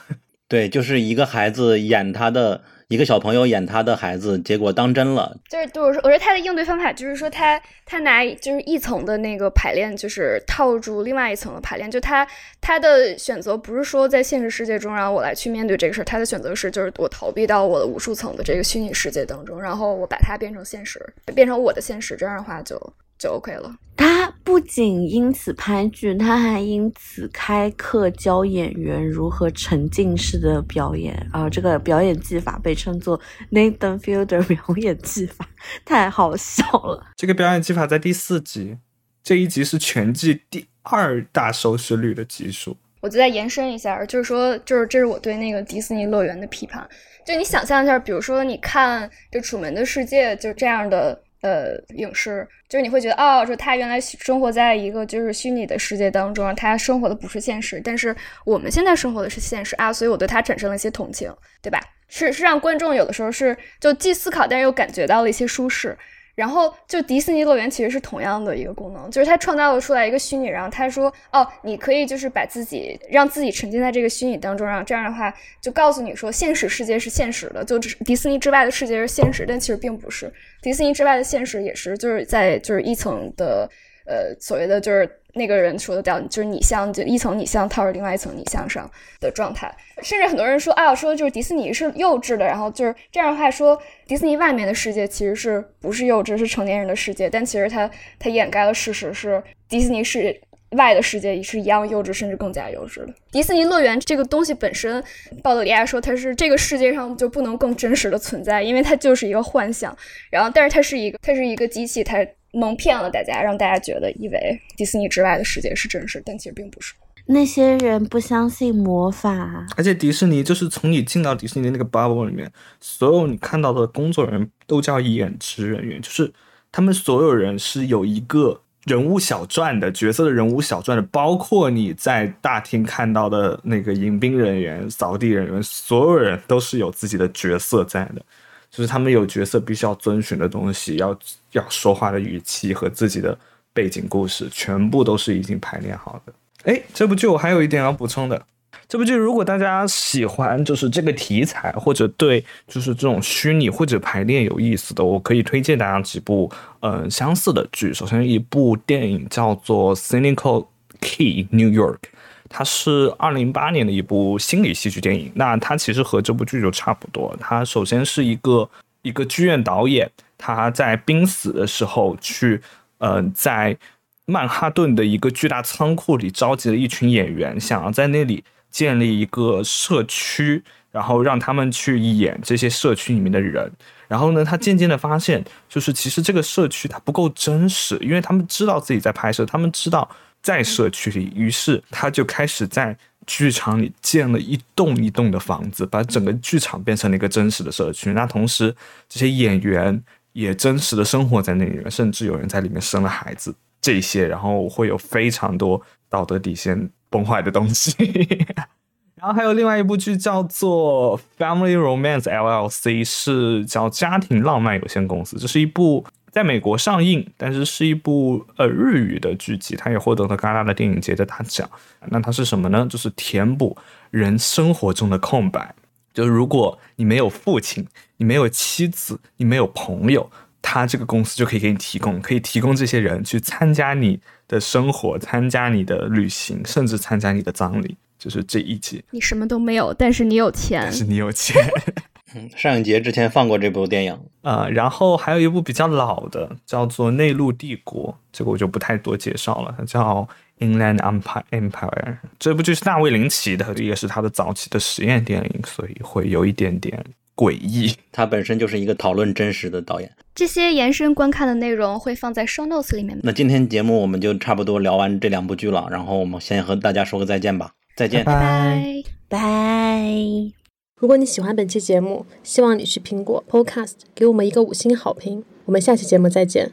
对，就是一个孩子演他的一个小朋友演他的孩子，结果当真了。就是对我说，我说他的应对方法就是说，他他拿就是一层的那个排练，就是套住另外一层的排练。就他他的选择不是说在现实世界中让我来去面对这个事儿，他的选择是就是我逃避到我的无数层的这个虚拟世界当中，然后我把它变成现实，变成我的现实。这样的话就。就 OK 了。他不仅因此拍剧，他还因此开课教演员如何沉浸式的表演。啊，这个表演技法被称作 Nathan Fielder 表演技法，太好笑了。这个表演技法在第四集，这一集是全季第二大收视率的集数。我就再延伸一下，就是说，就是这是我对那个迪士尼乐园的批判。就你想象一下，比如说你看这《楚门的世界》，就这样的。呃，影视就是你会觉得哦，说他原来生活在一个就是虚拟的世界当中，他生活的不是现实，但是我们现在生活的是现实啊，所以我对他产生了一些同情，对吧？是是让观众有的时候是就既思考，但是又感觉到了一些舒适。然后就迪士尼乐园其实是同样的一个功能，就是它创造了出来一个虚拟，然后他说哦，你可以就是把自己让自己沉浸在这个虚拟当中，然后这样的话就告诉你说现实世界是现实的，就只迪士尼之外的世界是现实，但其实并不是，迪士尼之外的现实也是就是在就是一层的呃所谓的就是。那个人说的叫就是你像，就一层你像套着另外一层你像上的状态，甚至很多人说啊，说就是迪士尼是幼稚的，然后就是这样的话说，迪士尼外面的世界其实是不是幼稚，是成年人的世界，但其实它它掩盖了事实是迪士尼是外的世界也是一样幼稚，甚至更加幼稚的。迪士尼乐园这个东西本身，鲍德里亚说它是这个世界上就不能更真实的存在，因为它就是一个幻想，然后但是它是一个它是一个机器，它。蒙骗了大家，让大家觉得以为迪士尼之外的世界是真实，但其实并不是。那些人不相信魔法，而且迪士尼就是从你进到迪士尼那个 bubble 里面，所有你看到的工作人员都叫演职人员，就是他们所有人是有一个人物小传的角色的人物小传的，包括你在大厅看到的那个迎宾人员、扫地人员，所有人都是有自己的角色在的。就是他们有角色必须要遵循的东西，要要说话的语气和自己的背景故事，全部都是已经排练好的。哎，这部剧我还有一点要补充的，这部剧如果大家喜欢就是这个题材，或者对就是这种虚拟或者排练有意思的，我可以推荐大家几部嗯相似的剧。首先一部电影叫做《Cynical Key New York》。它是二零零八年的一部心理戏剧电影，那它其实和这部剧就差不多。它首先是一个一个剧院导演，他在濒死的时候去，呃，在曼哈顿的一个巨大仓库里召集了一群演员，想要在那里建立一个社区，然后让他们去演这些社区里面的人。然后呢，他渐渐的发现，就是其实这个社区它不够真实，因为他们知道自己在拍摄，他们知道。在社区里，于是他就开始在剧场里建了一栋一栋的房子，把整个剧场变成了一个真实的社区。那同时，这些演员也真实的生活在那里面，甚至有人在里面生了孩子。这些，然后会有非常多道德底线崩坏的东西。然后还有另外一部剧叫做《Family Romance LLC》，是叫家庭浪漫有限公司。这是一部。在美国上映，但是是一部呃日语的剧集，它也获得了戛纳的电影节的大奖。那它是什么呢？就是填补人生活中的空白。就是如果你没有父亲，你没有妻子，你没有朋友，他这个公司就可以给你提供，可以提供这些人去参加你的生活，参加你的旅行，甚至参加你的葬礼。就是这一集，你什么都没有，但是你有钱，但是你有钱。嗯，上影节之前放过这部电影啊，然后还有一部比较老的，叫做《内陆帝国》，这个我就不太多介绍了，它叫《Inland Empire》。这部剧是大卫林奇的，也是他的早期的实验电影，所以会有一点点诡异。他本身就是一个讨论真实的导演。这些延伸观看的内容会放在 Show Notes 里面。那今天节目我们就差不多聊完这两部剧了，然后我们先和大家说个再见吧，再见，拜拜，拜。如果你喜欢本期节目，希望你去苹果 Podcast 给我们一个五星好评。我们下期节目再见。